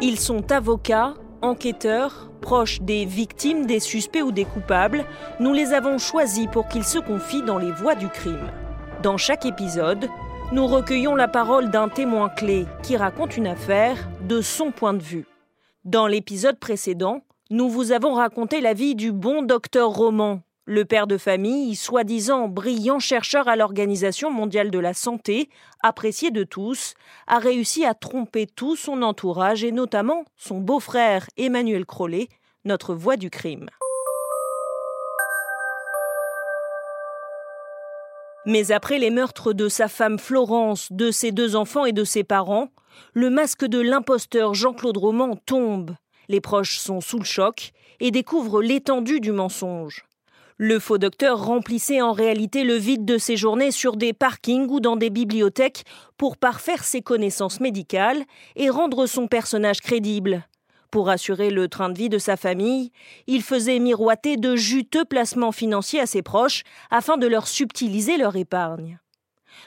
Ils sont avocats, enquêteurs, proches des victimes, des suspects ou des coupables. Nous les avons choisis pour qu'ils se confient dans les voies du crime. Dans chaque épisode, nous recueillons la parole d'un témoin clé qui raconte une affaire de son point de vue. Dans l'épisode précédent, nous vous avons raconté la vie du bon docteur Roman, le père de famille, soi-disant brillant chercheur à l'Organisation mondiale de la santé, apprécié de tous, a réussi à tromper tout son entourage et notamment son beau-frère Emmanuel Crollet, notre voix du crime. Mais après les meurtres de sa femme Florence, de ses deux enfants et de ses parents, le masque de l'imposteur Jean-Claude Roman tombe. Les proches sont sous le choc et découvrent l'étendue du mensonge. Le faux docteur remplissait en réalité le vide de ses journées sur des parkings ou dans des bibliothèques pour parfaire ses connaissances médicales et rendre son personnage crédible. Pour assurer le train de vie de sa famille, il faisait miroiter de juteux placements financiers à ses proches afin de leur subtiliser leur épargne.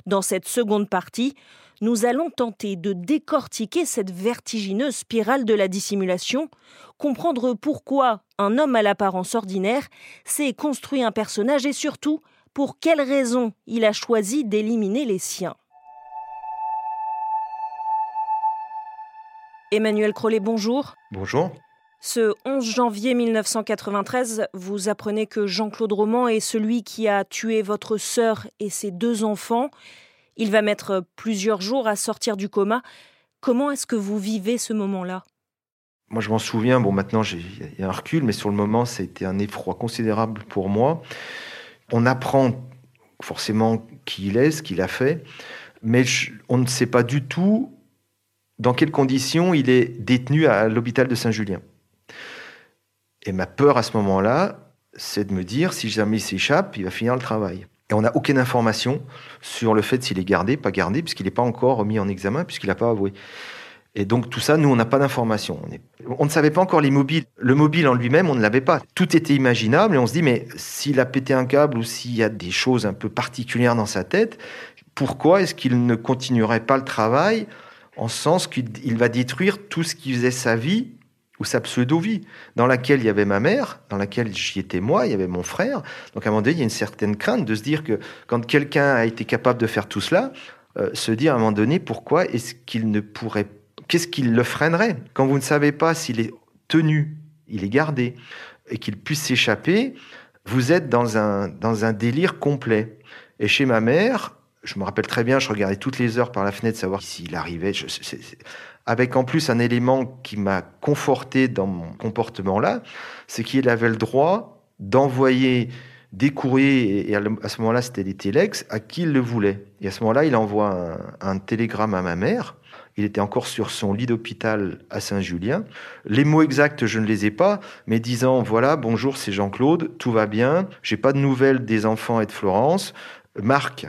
Dans cette seconde partie, nous allons tenter de décortiquer cette vertigineuse spirale de la dissimulation, comprendre pourquoi un homme à l'apparence ordinaire s'est construit un personnage et surtout pour quelles raisons il a choisi d'éliminer les siens. Emmanuel Crollet, bonjour. Bonjour. Ce 11 janvier 1993, vous apprenez que Jean-Claude Roman est celui qui a tué votre sœur et ses deux enfants. Il va mettre plusieurs jours à sortir du coma. Comment est-ce que vous vivez ce moment-là? Moi, je m'en souviens. Bon, maintenant, il y a un recul, mais sur le moment, ça a été un effroi considérable pour moi. On apprend forcément qui il est, ce qu'il a fait, mais on ne sait pas du tout dans quelles conditions il est détenu à l'hôpital de Saint-Julien. Et ma peur à ce moment-là, c'est de me dire, si jamais il s'échappe, il va finir le travail. Et on n'a aucune information sur le fait s'il est gardé, pas gardé, puisqu'il n'est pas encore mis en examen, puisqu'il n'a pas avoué. Et donc tout ça, nous, on n'a pas d'informations. On, ne savait pas encore les mobiles. Le mobile en lui-même, on ne l'avait pas. Tout était imaginable et on se dit, mais s'il a pété un câble ou s'il y a des choses un peu particulières dans sa tête, pourquoi est-ce qu'il ne continuerait pas le travail en sens qu'il va détruire tout ce qui faisait sa vie ou sa pseudo-vie, dans laquelle il y avait ma mère, dans laquelle j'y étais moi, il y avait mon frère. Donc à un moment donné, il y a une certaine crainte de se dire que quand quelqu'un a été capable de faire tout cela, euh, se dire à un moment donné, pourquoi est-ce qu'il ne pourrait... Qu'est-ce qui le freinerait? Quand vous ne savez pas s'il est tenu, il est gardé, et qu'il puisse s'échapper, vous êtes dans un, dans un délire complet. Et chez ma mère, je me rappelle très bien, je regardais toutes les heures par la fenêtre savoir s'il arrivait. Je, avec en plus un élément qui m'a conforté dans mon comportement là, c'est qu'il avait le droit d'envoyer des courriers, et à ce moment-là c'était des téléx, à qui il le voulait. Et à ce moment-là, il envoie un, télégramme à ma mère. Il était encore sur son lit d'hôpital à Saint-Julien. Les mots exacts, je ne les ai pas, mais disant voilà, bonjour, c'est Jean-Claude, tout va bien, j'ai pas de nouvelles des enfants et de Florence. Marc,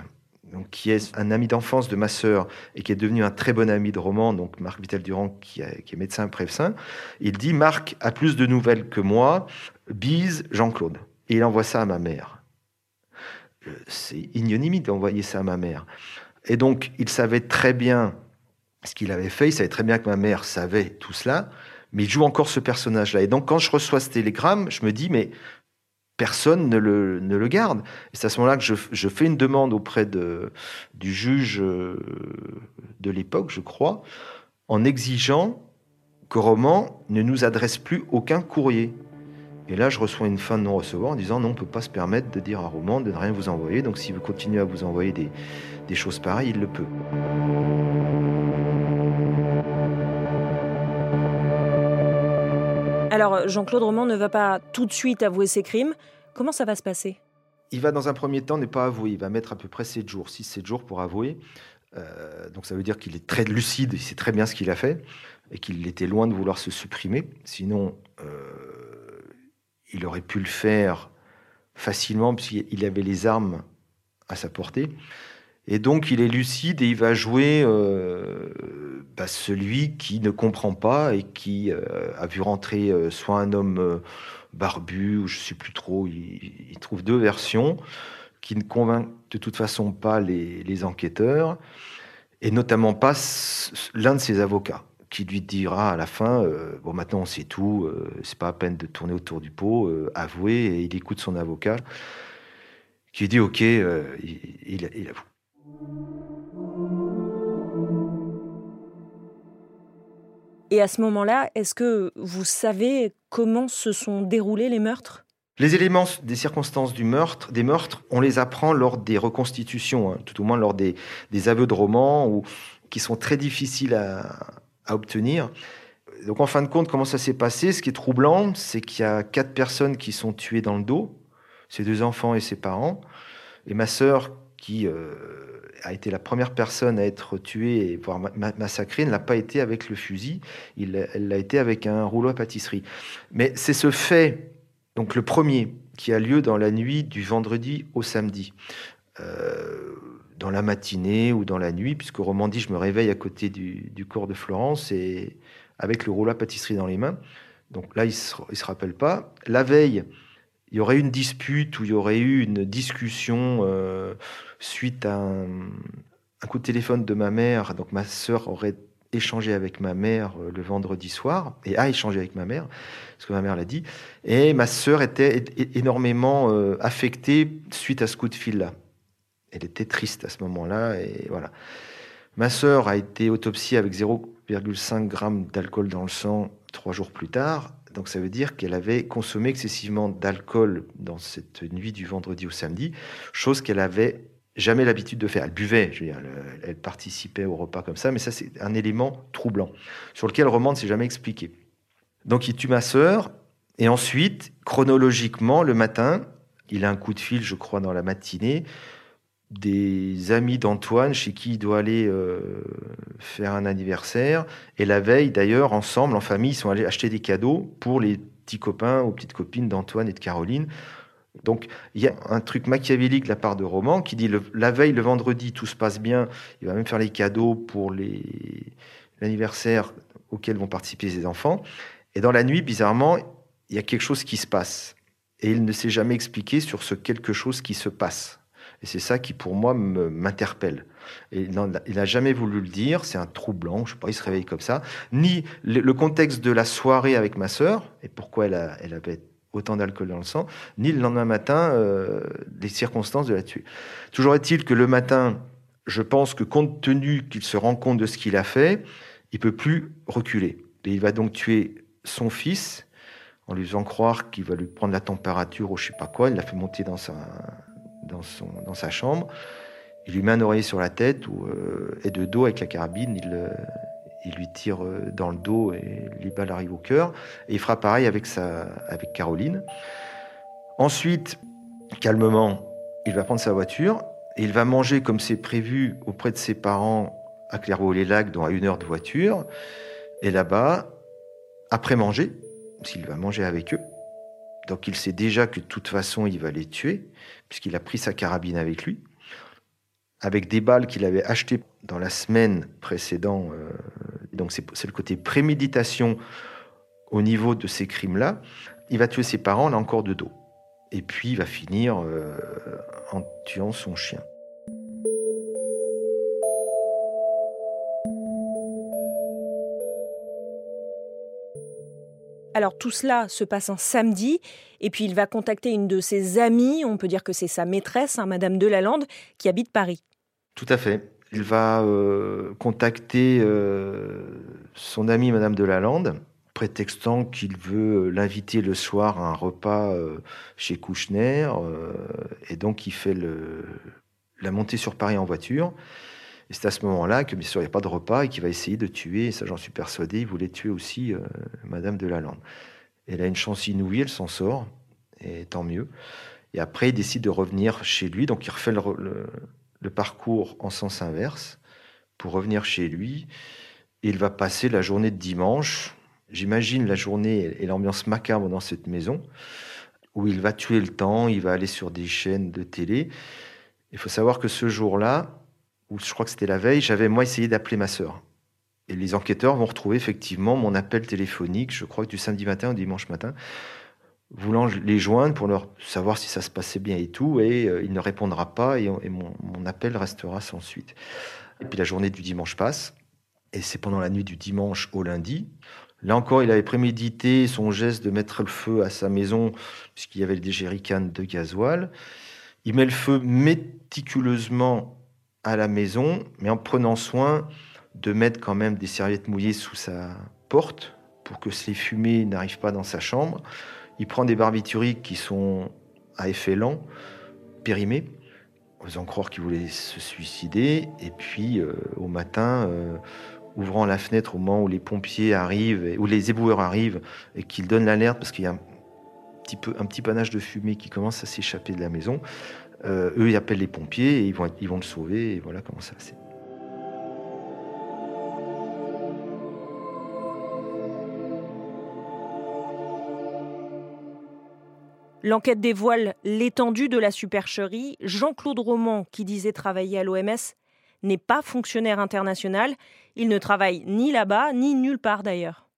qui est un ami d'enfance de ma sœur et qui est devenu un très bon ami de Roman, donc Marc Vital-Durand, qui, est médecin prévecin, il dit Marc a plus de nouvelles que moi, bise Jean-Claude. Et il envoie ça à ma mère. Euh, c'est ignominieux d'envoyer ça à ma mère. Et donc, il savait très bien ce qu'il avait fait, il savait très bien que ma mère savait tout cela, mais il joue encore ce personnage-là. Et donc, quand je reçois ce télégramme, je me dis, mais personne ne le, garde. Et c'est à ce moment-là que je, fais une demande auprès du juge euh, de l'époque, je crois, en exigeant que Roman ne nous adresse plus aucun courrier. Et là, je reçois une fin de non-recevoir en disant non, on ne peut pas se permettre de dire à Roman de ne rien vous envoyer. Donc, s'il veut continuer à vous envoyer des choses pareilles, il le peut. Alors, Jean-Claude Roman ne va pas tout de suite avouer ses crimes. Comment ça va se passer? Il va dans un premier temps ne pas avouer. Il va mettre à peu près 7 jours, 6-7 jours pour avouer. Euh, donc ça veut dire qu'il est très lucide, il sait très bien ce qu'il a fait et qu'il était loin de vouloir se supprimer. Sinon, euh, il aurait pu le faire facilement puisqu'il avait les armes à sa portée. Et donc il est lucide et il va jouer euh, bah, celui qui ne comprend pas et qui euh, a vu rentrer euh, soit un homme barbu ou je ne sais plus trop. Il, trouve deux versions qui ne convainquent de toute façon pas les, les enquêteurs et notamment pas l'un de ses avocats qui lui dira à la fin Bon, maintenant on sait tout, c'est pas à peine de tourner autour du pot, avouez, et il écoute son avocat qui dit Ok, il, il avoue. Et à ce moment-là, est-ce que vous savez comment se sont déroulés les meurtres? Les éléments des circonstances du meurtre, des meurtres, on les apprend lors des reconstitutions, hein, tout au moins lors des, aveux de romans, ou, qui sont très difficiles à, obtenir. Donc en fin de compte, comment ça s'est passé? Ce qui est troublant, c'est qu'il y a quatre personnes qui sont tuées dans le dos, ses deux enfants et ses parents, et ma sœur qui euh, a été la première personne à être tuée et voire massacrée, ne l'a pas été avec le fusil, il, elle l'a été avec un rouleau à pâtisserie. Mais c'est ce fait, donc le premier, qui a lieu dans la nuit du vendredi au samedi. Euh, dans la matinée ou dans la nuit, puisque Romandie, je me réveille à côté du, corps de Florence et avec le rouleau à pâtisserie dans les mains. Donc là, il ne se, se rappelle pas. La veille, il y aurait eu une dispute ou il y aurait eu une discussion euh, suite à un, coup de téléphone de ma mère. Donc ma sœur aurait échangé avec ma mère euh, le vendredi soir et a échangé avec ma mère, ce que ma mère l'a dit. Et ma sœur était énormément euh, affectée suite à ce coup de fil-là. Elle était triste à ce moment-là et voilà. Ma sœur a été autopsiée avec 0,5 g d'alcool dans le sang trois jours plus tard. Donc ça veut dire qu'elle avait consommé excessivement d'alcool dans cette nuit du vendredi au samedi, chose qu'elle avait jamais l'habitude de faire. Elle buvait, elle, participait au repas comme ça, mais ça c'est un élément troublant sur lequel le roman ne s'est jamais expliqué. Donc il tue ma sœur et ensuite, chronologiquement, le matin, il a un coup de fil, je crois, dans la matinée des amis d'Antoine chez qui il doit aller euh, faire un anniversaire. Et la veille, d'ailleurs, ensemble, en famille, ils sont allés acheter des cadeaux pour les petits copains ou petites copines d'Antoine et de Caroline. Donc, il y a un truc machiavélique de la part de Roman qui dit la veille, le vendredi, tout se passe bien. Il va même faire les cadeaux pour l'anniversaire auquel vont participer ses enfants. Et dans la nuit, bizarrement, il y a quelque chose qui se passe. Et il ne s'est jamais expliqué sur ce quelque chose qui se passe. Et c'est ça qui, pour moi, m'interpelle. Il n'a jamais voulu le dire, c'est un troublant, je sais pas, il se réveille comme ça. Ni le, contexte de la soirée avec ma sœur, et pourquoi elle, a, avait autant d'alcool dans le sang, ni le lendemain matin, euh, les circonstances de la tuer. Toujours est-il que le matin, je pense que compte tenu qu'il se rend compte de ce qu'il a fait, il peut plus reculer. Et il va donc tuer son fils en lui faisant croire qu'il va lui prendre la température ou je sais pas quoi. Il l'a fait monter dans sa, dans, son, dans sa chambre. Il lui met un oreiller sur la tête ou, euh, et de dos avec la carabine, il, euh, il lui tire euh, dans le dos et les balles arrivent au cœur. Et il fera pareil avec, sa, avec Caroline. Ensuite, calmement, il va prendre sa voiture et il va manger comme c'est prévu auprès de ses parents à Clairvaux-les-Lacs, dont à une heure de voiture. Et là-bas, après manger, s'il va manger avec eux, donc il sait déjà que de toute façon il va les tuer, puisqu'il a pris sa carabine avec lui, avec des balles qu'il avait achetées dans la semaine précédente. Euh, donc c'est le côté préméditation au niveau de ces crimes-là. Il va tuer ses parents là encore de dos. Et puis il va finir euh, en tuant son chien. Alors tout cela se passe un samedi, et puis il va contacter une de ses amies, on peut dire que c'est sa maîtresse, hein, Madame Delalande, qui habite Paris. Tout à fait. Il va euh, contacter euh, son amie Madame Delalande, prétextant qu'il veut l'inviter le soir à un repas euh, chez Kouchner, et donc il fait la montée sur Paris en voiture. Et c'est à ce moment-là que, bien sûr, il n'y a pas de repas et qu'il va essayer de tuer, et ça j'en suis persuadé, il voulait tuer aussi euh, Madame de Lalande. Elle a une chance inouïe, elle s'en sort, et tant mieux. Et après, il décide de revenir chez lui, donc il refait le, parcours en sens inverse pour revenir chez lui. Et il va passer la journée de dimanche. J'imagine la journée et l'ambiance macabre dans cette maison, où il va tuer le temps, il va aller sur des chaînes de télé. Il faut savoir que ce jour-là, ou je crois que c'était la veille, j'avais moi essayé d'appeler ma sœur. Et les enquêteurs vont retrouver effectivement mon appel téléphonique, je crois que du samedi matin au dimanche matin, voulant les joindre pour leur savoir si ça se passait bien et tout, et euh, il ne répondra pas et, mon, appel restera sans suite. Et puis la journée du dimanche passe, Et c'est pendant la nuit du dimanche au lundi. Là encore, il avait prémédité son geste de mettre le feu à sa maison, puisqu'il y avait des jerrycans de gasoil. Il met le feu méticuleusement à la maison, mais en prenant soin de mettre quand même des serviettes mouillées sous sa porte pour que ces fumées n'arrivent pas dans sa chambre. Il prend des barbituriques qui sont à effet lent, périmés, faisant croire qu'il voulait se suicider. Et puis, euh, au matin, euh, ouvrant la fenêtre au moment où les pompiers arrivent, ou les éboueurs arrivent, et qu'il donne l'alerte parce qu'il y a un petit, un petit panache de fumée qui commence à s'échapper de la maison. Euh, eux, ils appellent les pompiers et ils vont, ils vont le sauver. Et voilà comment ça. L'enquête dévoile l'étendue de la supercherie. Jean-Claude Roman, qui disait travailler à l'OMS, n'est pas fonctionnaire international. Il ne travaille ni là-bas, ni nulle part d'ailleurs.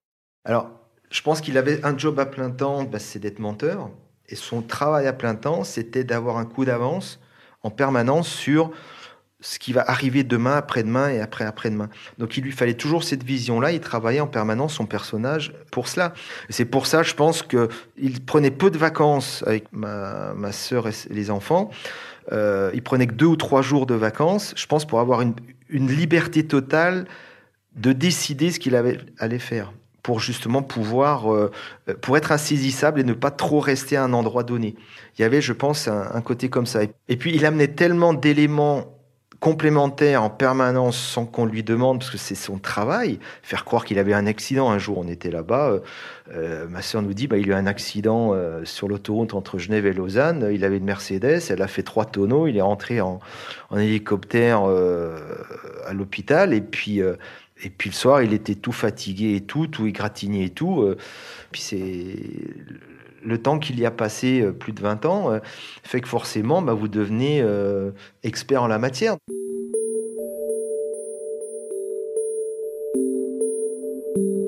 Alors, je pense qu'il avait un job à plein temps, bah, c'est d'être menteur. Et son travail à plein temps, c'était d'avoir un coup d'avance en permanence sur ce qui va arriver demain, après-demain et après-après-demain. Donc il lui fallait toujours cette vision-là, il travaillait en permanence son personnage pour cela. C'est pour ça, je pense qu'il prenait peu de vacances avec ma, ma sœur et les enfants. Euh, il prenait que deux ou trois jours de vacances, je pense, pour avoir une, une liberté totale de décider ce qu'il allait faire pour justement pouvoir, euh, pour être insaisissable et ne pas trop rester à un endroit donné. Il y avait, je pense, un, côté comme ça. Et puis, il amenait tellement d'éléments complémentaires en permanence sans qu'on lui demande, parce que c'est son travail, faire croire qu'il avait un accident. Un jour, on était là-bas, euh, euh, ma sœur nous dit, bah, il a eu un accident sur l'autoroute entre Genève et Lausanne, il avait une Mercedes, elle a fait trois tonneaux, il est rentré en, en hélicoptère à l'hôpital, et puis et puis le soir, il était tout fatigué et tout, tout égratigné et tout. Euh. Puis c'est le temps qu'il y a passé, euh, plus de 20 ans, euh, fait que forcément, bah, vous devenez expert en la matière.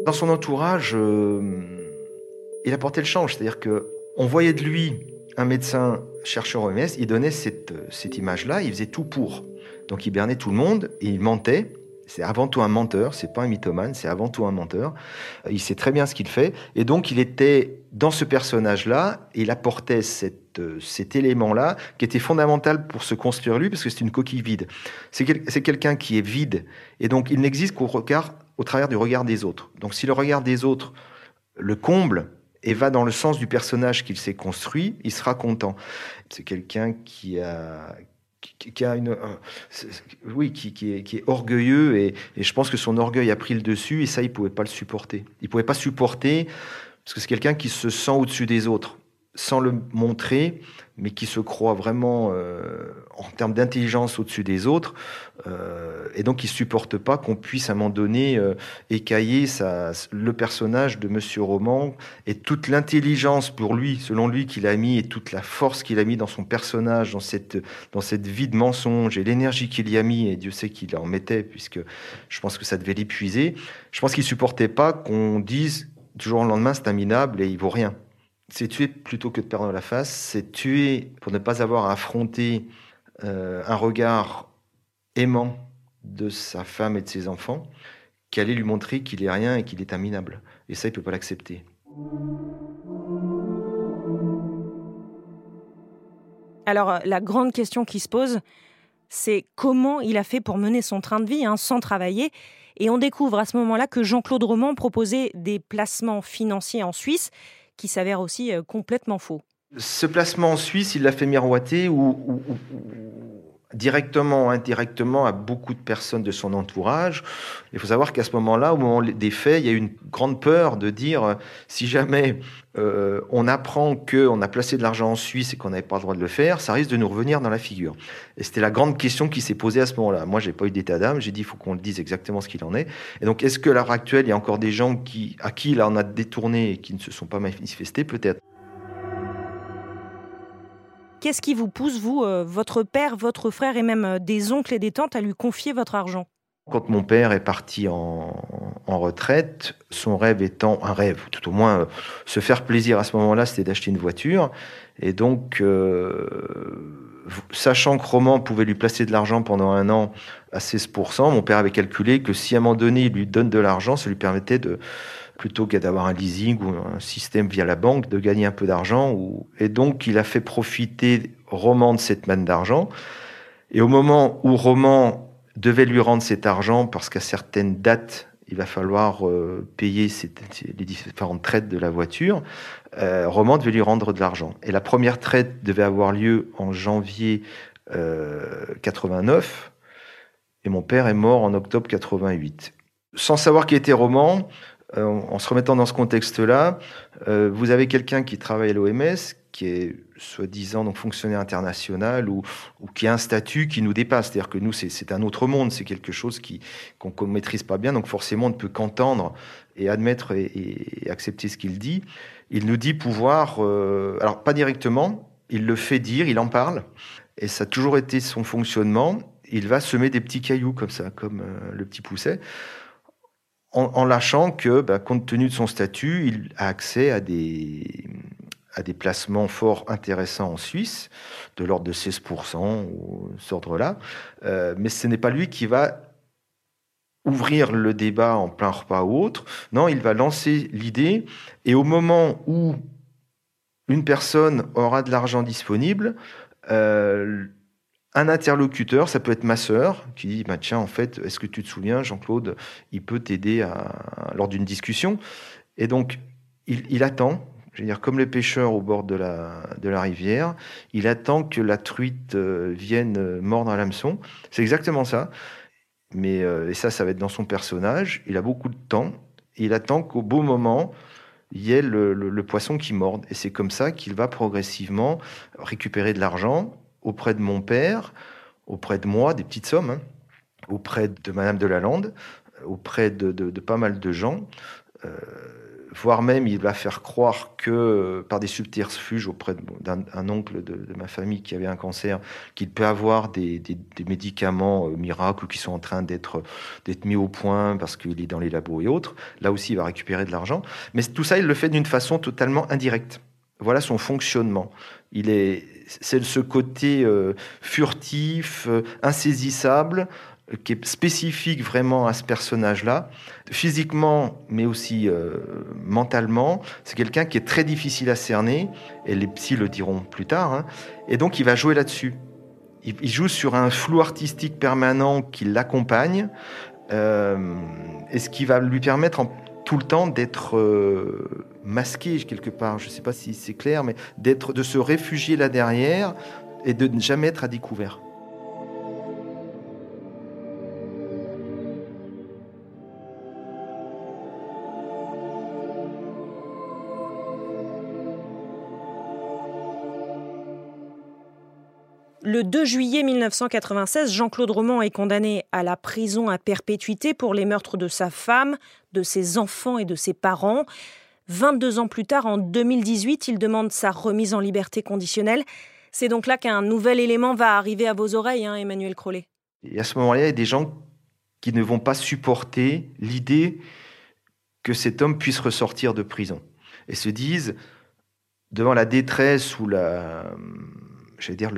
Dans son entourage, il apportait le change. C'est-à-dire que on voyait de lui un médecin chercheur OMS, il donnait cette, cette image-là, il faisait tout pour. Donc il bernait tout le monde et il mentait. C'est avant tout un menteur, c'est pas un mythomane, c'est avant tout un menteur. Il sait très bien ce qu'il fait. Et donc, il était dans ce personnage-là, il apportait euh, cet élément-là qui était fondamental pour se construire lui, parce que c'est une coquille vide. C'est quelqu'un qui est vide. Et donc, il n'existe qu'au regard, au travers du regard des autres. Donc, si le regard des autres le comble, et va dans le sens du personnage qu'il s'est construit, il sera content. C'est quelqu'un qui a, qui, oui, qui, est, orgueilleux et, je pense que son orgueil a pris le dessus et ça, il pouvait pas le supporter. Il pouvait pas supporter parce que c'est quelqu'un qui se sent au-dessus des autres sans le montrer, mais qui se croit vraiment euh, en termes d'intelligence au-dessus des autres, euh, et donc il supporte pas qu'on puisse à un moment donné euh, écailler sa, le personnage de Monsieur Roman et toute l'intelligence pour lui, selon lui, qu'il a mis et toute la force qu'il a mis dans son personnage, dans cette dans cette vie de mensonge et l'énergie qu'il y a mis, et Dieu sait qu'il en mettait, puisque je pense que ça devait l'épuiser. Je pense qu'il supportait pas qu'on dise du jour au lendemain c'est un minable et il vaut rien c'est tuer plutôt que de perdre la face, c'est tuer pour ne pas avoir à affronter euh, un regard aimant de sa femme et de ses enfants, qui allait lui montrer qu'il est rien et qu'il est un. Et ça, il ne peut pas l'accepter. Alors, euh, la grande question qui se pose, c'est comment il a fait pour mener son train de vie hein, sans travailler. Et on découvre à ce moment-là que Jean-Claude Roman proposait des placements financiers en Suisse qui s'avère aussi euh, complètement faux. Ce placement en Suisse, il l'a fait miroiter ou, directement ou indirectement à beaucoup de personnes de son entourage. Il faut savoir qu'à ce moment-là, au moment des faits, il y a eu une grande peur de dire euh, si jamais euh, on apprend qu'on a placé de l'argent en Suisse et qu'on n'avait pas le droit de le faire, ça risque de nous revenir dans la figure. Et c'était la grande question qui s'est posée à ce moment-là. Moi, j'ai pas eu d'état d'âme. J'ai dit il faut qu'on le dise exactement ce qu'il en est. Et donc, est-ce que l'heure actuelle, il y a encore des gens qui, à qui là on a détourné et qui ne se sont pas manifestés? Peut-être. Qu'est-ce qui vous pousse, vous, euh, votre père, votre frère et même euh, des oncles et des tantes à lui confier votre argent? Quand mon père est parti en, retraite, son rêve étant un rêve, tout au moins euh, se faire plaisir à ce moment-là, c'était d'acheter une voiture. Et donc, sachant que Roman pouvait lui placer de l'argent pendant un an à 16%, mon père avait calculé que si à un moment donné il lui donne de l'argent, ça lui permettait de, plutôt qu'à d'avoir un leasing ou un système via la banque, de gagner un peu d'argent. Et donc il a fait profiter Roman de cette manne d'argent. Et au moment où Roman devait lui rendre cet argent, parce qu'à certaines dates, il va falloir euh, payer les différentes traites de la voiture, euh, Roman devait lui rendre de l'argent. Et la première traite devait avoir lieu en janvier 89, euh, et mon père est mort en octobre 88. Sans savoir qui était Roman, en se remettant dans ce contexte-là, vous avez quelqu'un qui travaille à l'OMS, qui est soi-disant donc fonctionnaire international ou, qui a un statut qui nous dépasse. C'est-à-dire que nous, c'est un autre monde, c'est quelque chose qu'on ne maîtrise pas bien, donc forcément on ne peut qu'entendre et admettre et, accepter ce qu'il dit. Il nous dit pouvoir, euh, alors pas directement, il le fait dire, il en parle, et ça a toujours été son fonctionnement. Il va semer des petits cailloux comme ça, comme euh, le petit pousset, en, lâchant que, bah, compte tenu de son statut, il a accès à des placements forts intéressants en Suisse, de l'ordre de 16% ou ce ordre-là. Euh, mais ce n'est pas lui qui va ouvrir le débat en plein repas ou autre. Non, il va lancer l'idée et au moment où une personne aura de l'argent disponible, euh, un interlocuteur, ça peut être ma sœur, qui dit bah, Tiens, en fait, est-ce que tu te souviens, Jean-Claude, il peut t'aider lors d'une discussion Et donc, il, attend je veux dire, comme les pêcheurs au bord de la, de la rivière, il attend que la truite euh, vienne euh, mordre à l'hameçon. C'est exactement ça. Mais, euh, et ça, ça va être dans son personnage. Il a beaucoup de temps. il attend qu'au beau moment, il y ait le, poisson qui morde. Et c'est comme ça qu'il va progressivement récupérer de l'argent auprès de mon père, auprès de moi, des petites sommes, hein, auprès de Madame de Lalande, auprès de, pas mal de gens voire même il va faire croire que euh, par des subterfuges auprès d'un oncle de, ma famille qui avait un cancer, qu'il peut avoir des, médicaments euh, miracles qui sont en train d'être mis au point parce qu'il est dans les labos et autres. Là aussi, il va récupérer de l'argent. Mais tout ça, il le fait d'une façon totalement indirecte. Voilà son fonctionnement. Il est, c'est ce côté euh, furtif, insaisissable, qui est spécifique vraiment à ce personnage-là, physiquement, mais aussi euh, mentalement. C'est quelqu'un qui est très difficile à cerner, et les psys le diront plus tard, hein. et donc il va jouer là-dessus. Il, joue sur un flou artistique permanent qui l'accompagne, euh, et ce qui va lui permettre en, tout le temps d'être euh, masqué quelque part, je ne sais pas si c'est clair, mais d'être, de se réfugier là derrière et de ne jamais être à découvert. Le 2 juillet 1996, Jean-Claude Roman est condamné à la prison à perpétuité pour les meurtres de sa femme, de ses enfants et de ses parents. 22 ans plus tard, en 2018, il demande sa remise en liberté conditionnelle. C'est donc là qu'un nouvel élément va arriver à vos oreilles, hein, Emmanuel Crollet. Et à ce moment-là, il y a des gens qui ne vont pas supporter l'idée que cet homme puisse ressortir de prison et se disent, devant la détresse ou la, j'allais dire,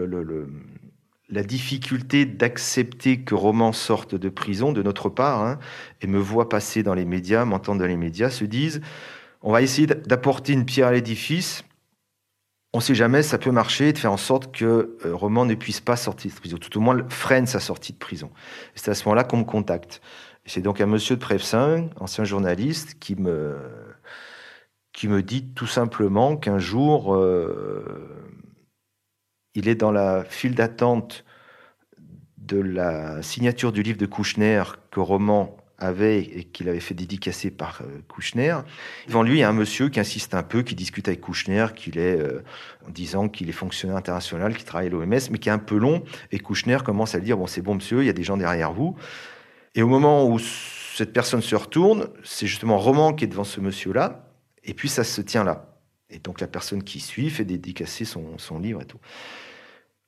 la difficulté d'accepter que Roman sorte de prison de notre part, hein, et me voit passer dans les médias, m'entendre dans les médias, se disent on va essayer d'apporter une pierre à l'édifice. On ne sait jamais, ça peut marcher, de faire en sorte que euh, Roman ne puisse pas sortir de prison, tout au moins freine sa sortie de prison. C'est à ce moment-là qu'on me contacte. C'est donc un monsieur de Prevsin, ancien journaliste, qui me, qui me dit tout simplement qu'un jour, euh, il est dans la file d'attente de la signature du livre de Kouchner que Roman avait et qu'il avait fait dédicacer par euh, Kouchner. Devant lui, il y a un monsieur qui insiste un peu, qui discute avec Kouchner, qu'il est, euh, en disant qu'il est fonctionnaire international, qu'il travaille à l'OMS, mais qui est un peu long. Et Kouchner commence à lui dire, bon, c'est bon, monsieur, il y a des gens derrière vous. Et au moment où cette personne se retourne, c'est justement Roman qui est devant ce monsieur-là. Et puis ça se tient là. Et donc la personne qui suit fait dédicacer son, son livre et tout.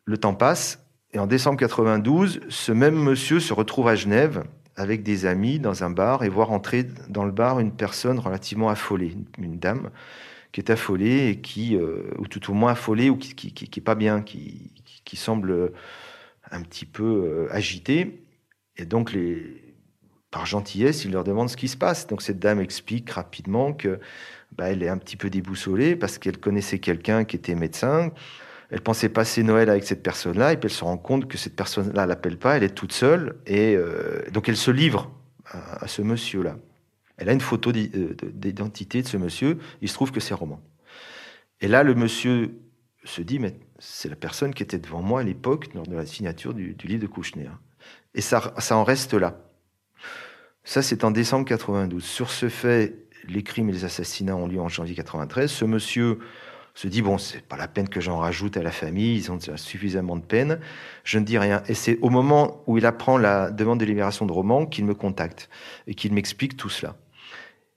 Le temps passe, et en décembre 92, ce même monsieur se retrouve à Genève avec des amis dans un bar et voit entrer dans le bar une personne relativement affolée, une, dame qui est affolée et qui, euh, ou tout au moins affolée, ou qui, qui, qui, est pas bien, qui, qui, semble un petit peu agité. Et donc, les, par gentillesse, il leur demande ce qui se passe. Donc, cette dame explique rapidement que bah, elle est un petit peu déboussolée parce qu'elle connaissait quelqu'un qui était médecin. Elle pensait passer Noël avec cette personne-là, et puis elle se rend compte que cette personne-là l'appelle pas, elle est toute seule, et donc elle se livre à ce monsieur-là. Elle a une photo euh, d'identité de ce monsieur. Il se trouve que c'est Roman. Et là, le monsieur se dit, mais c'est la personne qui était devant moi à l'époque, lors de la signature du, livre de Kouchner. Et ça, ça en reste là. Ça, c'est en décembre 92. Sur ce fait, les crimes et les assassinats ont lieu en janvier 93. Ce monsieur se dit bon, c'est pas la peine que j'en rajoute à la famille, ils ont suffisamment de peine. Je ne dis rien. Et c'est au moment où il apprend la demande de libération de Roman qu'il me contacte et qu'il m'explique tout cela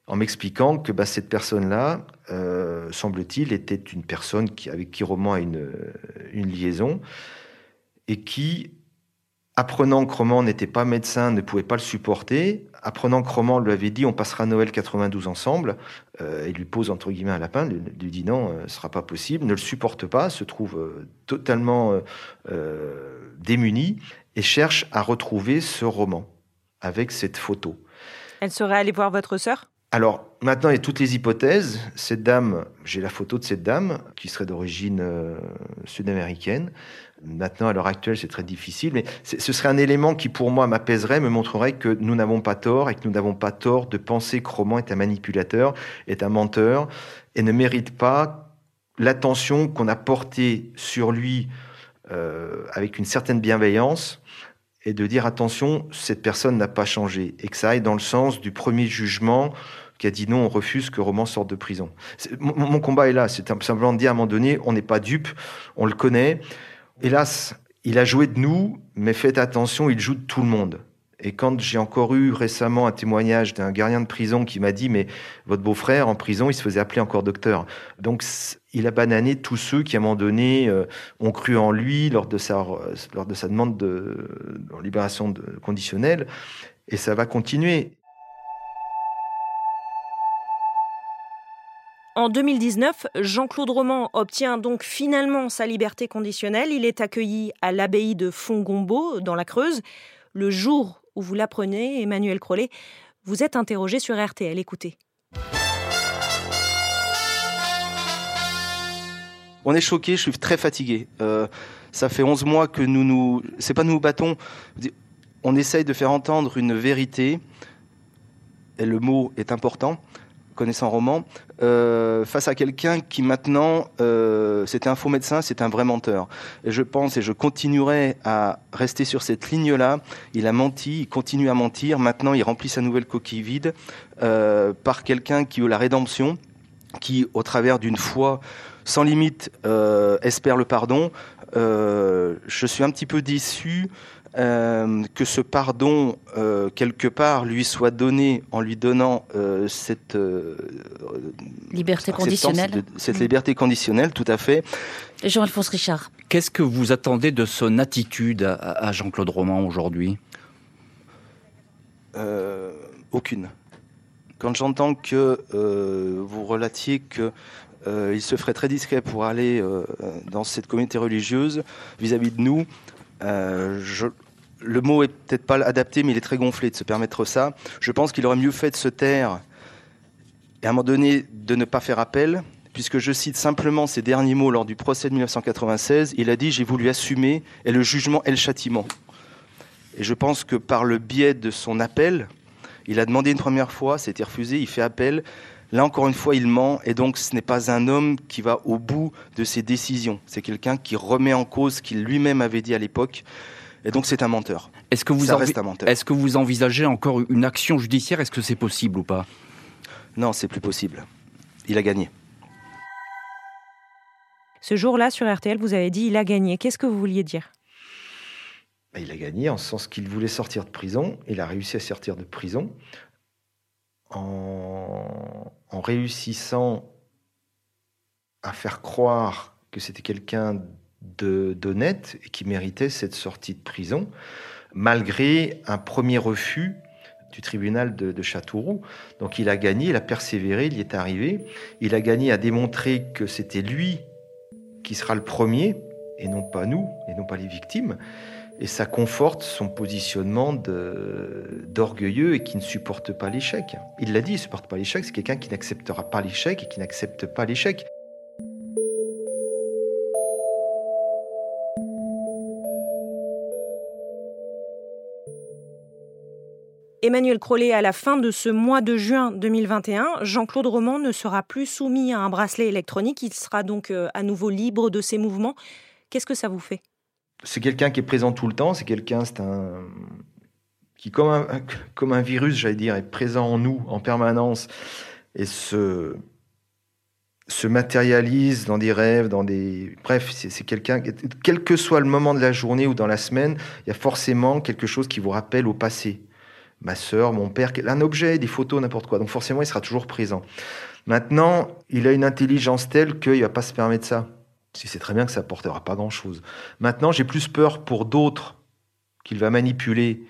en m'expliquant que bah, cette personne-là, euh, semble-t-il, était une personne avec qui Roman a une, euh, une liaison et qui, apprenant que Roman n'était pas médecin, ne pouvait pas le supporter, apprenant que Roman lui avait dit on passera Noël 92 ensemble, euh, il lui pose entre guillemets un lapin, lui, lui dit non, ce ne sera pas possible, ne le supporte pas, se trouve totalement démuni et cherche à retrouver ce roman avec cette photo. Elle serait allée voir votre sœur? Alors, maintenant, il y a toutes les hypothèses. Cette dame, j'ai la photo de cette dame, qui serait d'origine euh, sud-américaine. Maintenant, à l'heure actuelle, c'est très difficile, mais ce serait un élément qui, pour moi, m'apaiserait, me montrerait que nous n'avons pas tort et que nous n'avons pas tort de penser que Roman est un manipulateur, est un menteur et ne mérite pas l'attention qu'on a portée sur lui euh, avec une certaine bienveillance et de dire attention, cette personne n'a pas changé et que ça aille dans le sens du premier jugement qui a dit non, on refuse que Roman sorte de prison. Mon, combat est là, c'est simplement de dire à un moment donné, on n'est pas dupe, on le connaît. Hélas, il a joué de nous, mais faites attention, il joue de tout le monde. Et quand j'ai encore eu récemment un témoignage d'un gardien de prison qui m'a dit mais votre beau-frère en prison il se faisait appeler encore docteur. Donc il a banané tous ceux qui à un moment donné euh, ont cru en lui lors de sa demande de, libération conditionnelle et ça va continuer. En 2019, Jean-Claude Roman obtient donc finalement sa liberté conditionnelle. Il est accueilli à l'abbaye de Fongombo, dans la Creuse. Le jour où vous l'apprenez, Emmanuel Crollet, vous êtes interrogé sur RTL. Écoutez. On est choqué, je suis très fatigué. Euh, ça fait 11 mois que nous nous. C'est pas nous nous battons. On essaye de faire entendre une vérité, et le mot est important connaissant roman, euh, face à quelqu'un qui maintenant, euh, c'était un faux médecin, c'est un vrai menteur. Et je pense, et je continuerai à rester sur cette ligne-là, il a menti, il continue à mentir, maintenant il remplit sa nouvelle coquille vide euh, par quelqu'un qui veut la rédemption, qui, au travers d'une foi sans limite, espère le pardon. je suis un petit peu déçu euh, que ce pardon, euh, quelque part, lui soit donné en lui donnant euh, cette liberté conditionnelle. cette liberté conditionnelle, tout à fait. Jean-Alphonse Richard. Qu'est-ce que vous attendez de son attitude à, Jean-Claude Roman aujourd'hui? Aucune. Quand j'entends que vous relatiez que il se ferait très discret pour aller dans cette communauté religieuse vis-à-vis -vis de nous. je, le mot est peut-être pas adapté, mais il est très gonflé de se permettre ça. Je pense qu'il aurait mieux fait de se taire et à un moment donné de ne pas faire appel, puisque je cite simplement ces derniers mots lors du procès de 1996. Il a dit J'ai voulu assumer et le jugement et le châtiment. Et je pense que par le biais de son appel, il a demandé une première fois, c'était refusé, il fait appel. Là encore une fois, il ment et donc ce n'est pas un homme qui va au bout de ses décisions. C'est quelqu'un qui remet en cause ce qu'il lui-même avait dit à l'époque. Et donc c'est un menteur. Est-ce que vous Ça reste un menteur. Est-ce que vous envisagez encore une action judiciaire? Est-ce que c'est possible ou pas? Non, c'est plus possible. Il a gagné. Ce jour-là, sur RTL, vous avez dit il a gagné. Qu'est-ce que vous vouliez dire? Bah, Il a gagné en sens qu'il voulait sortir de prison. Il a réussi à sortir de prison en, en réussissant à faire croire que c'était quelqu'un d'honnête et qui méritait cette sortie de prison, malgré un premier refus du tribunal de, Châteauroux. Donc il a gagné, il a persévéré, il y est arrivé. Il a gagné à démontrer que c'était lui qui sera le premier et non pas nous, et non pas les victimes. Et ça conforte son positionnement d'orgueilleux et qui ne supporte pas l'échec. Il l'a dit, il ne supporte pas l'échec, c'est quelqu'un qui n'acceptera pas l'échec et qui n'accepte pas l'échec. Emmanuel Crollet, à la fin de ce mois de juin 2021, Jean-Claude Roman ne sera plus soumis à un bracelet électronique. Il sera donc euh, à nouveau libre de ses mouvements. Qu'est-ce que ça vous fait? C'est quelqu'un qui est présent tout le temps. C'est quelqu'un, qui, comme un, comme un virus, j'allais dire, est présent en nous en permanence et se se matérialise dans des rêves, dans des... Bref, c'est quelqu'un, quel que soit le moment de la journée ou dans la semaine, il y a forcément quelque chose qui vous rappelle au passé ma sœur, mon père, un objet, des photos, n'importe quoi. Donc forcément, il sera toujours présent. Maintenant, il a une intelligence telle qu'il ne va pas se permettre ça. Si c'est très bien que ça apportera pas grand-chose. Maintenant, j'ai plus peur pour d'autres qu'il va manipuler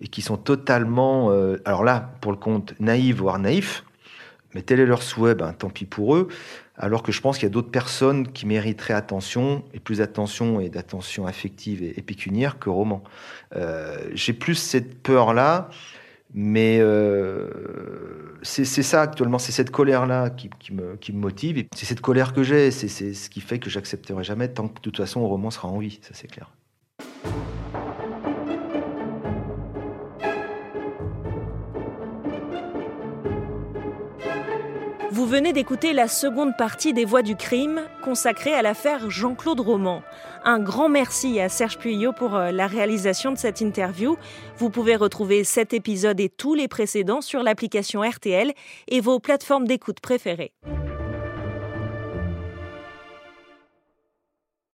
et qui sont totalement, euh, alors là, pour le compte, naïfs, voire naïfs, mais tel est leur souhait, ben, tant pis pour eux. Alors que je pense qu'il y a d'autres personnes qui mériteraient attention, et plus attention et d'attention affective et, pécuniaire que roman. Euh, j'ai plus cette peur-là, mais euh, c'est ça actuellement, c'est cette colère-là qui, me, motive. Et c'est cette colère que j'ai, c'est ce qui fait que j'accepterai jamais tant que de toute façon roman sera en vie, ça c'est clair. Vous venez d'écouter la seconde partie des Voix du crime consacrée à l'affaire Jean-Claude Roman. Un grand merci à Serge Puyot pour euh, la réalisation de cette interview. Vous pouvez retrouver cet épisode et tous les précédents sur l'application RTL et vos plateformes d'écoute préférées.